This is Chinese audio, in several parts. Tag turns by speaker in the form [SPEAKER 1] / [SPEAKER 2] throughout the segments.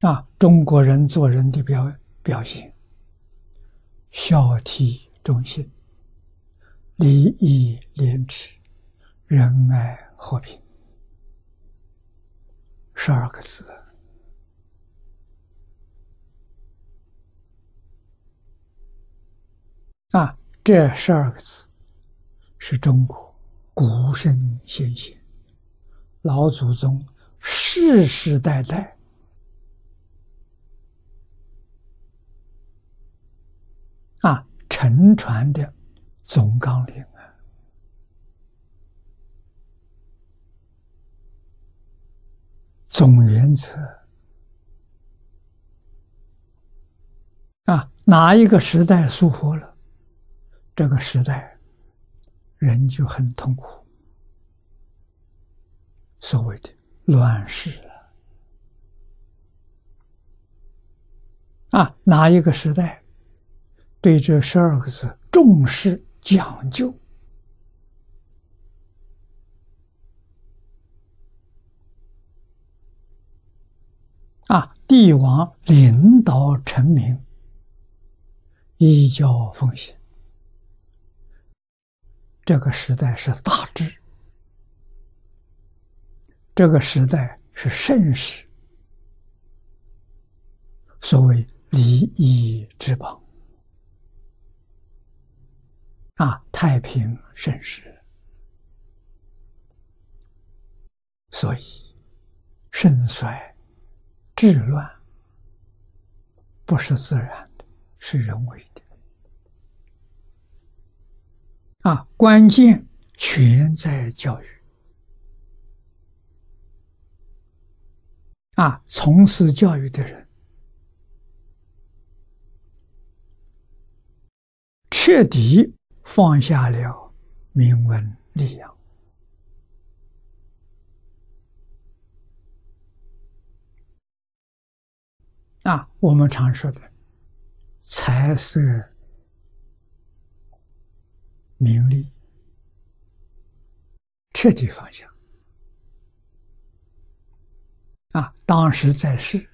[SPEAKER 1] 啊，中国人做人的表表现，孝悌忠信，礼义廉耻，仁爱和平，十二个字啊，这十二个字是中国古圣先贤老祖宗世世代代。沉船的总纲领啊，总原则啊，哪一个时代疏忽了，这个时代人就很痛苦。所谓的乱世了啊，哪一个时代？对这十二个字重视讲究啊，帝王领导臣民，依教奉行。这个时代是大治，这个时代是盛世，所谓礼仪之邦。啊，太平盛世，所以盛衰、治乱不是自然的，是人为的。啊，关键全在教育。啊，从事教育的人，彻底。放下了名闻利养啊，我们常说的财色名利，彻底放下啊！当时在世，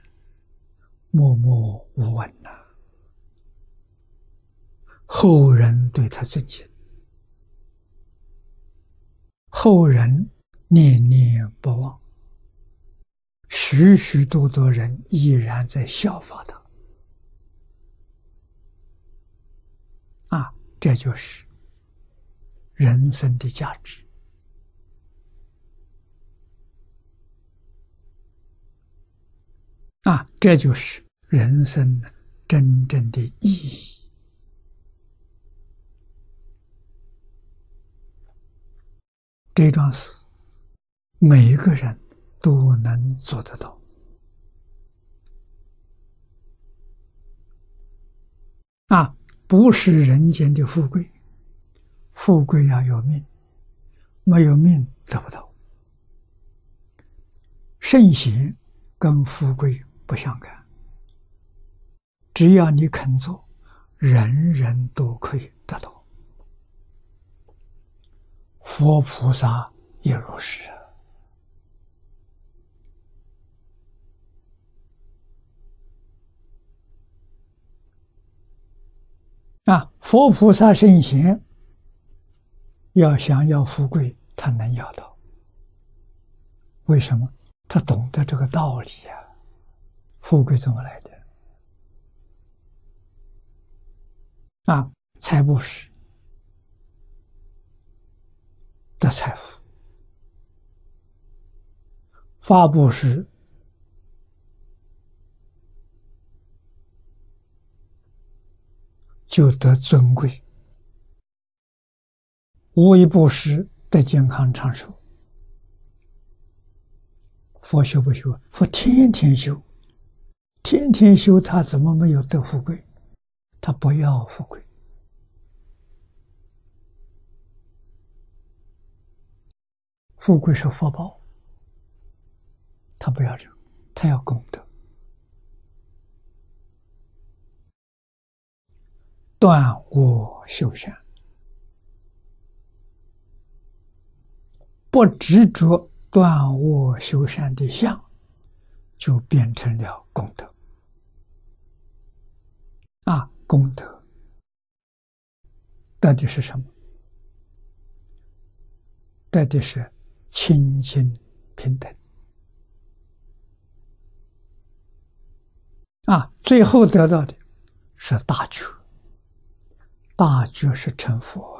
[SPEAKER 1] 默默无闻呐。后人对他尊敬，后人念念不忘，许许多多人依然在效法他。啊，这就是人生的价值。啊，这就是人生真正的意义。这桩事，每一个人都能做得到。啊，不是人间的富贵，富贵要有命，没有命得不到。圣贤跟富贵不相干，只要你肯做，人人都可以得到。佛菩萨也如是啊！佛菩萨圣贤要想要富贵，他能要到。为什么？他懂得这个道理呀。富贵怎么来的？啊，财布施。的财富，发布时就得尊贵，无一不施得健康长寿。佛修不修？佛天天修，天天修，他怎么没有得富贵？他不要富贵。富贵是福报，他不要这，他要功德。断我修善，不执着断我修善的相，就变成了功德。啊，功德到底是什么？到底是清净平等。啊，最后得到的是大觉，大觉是成佛。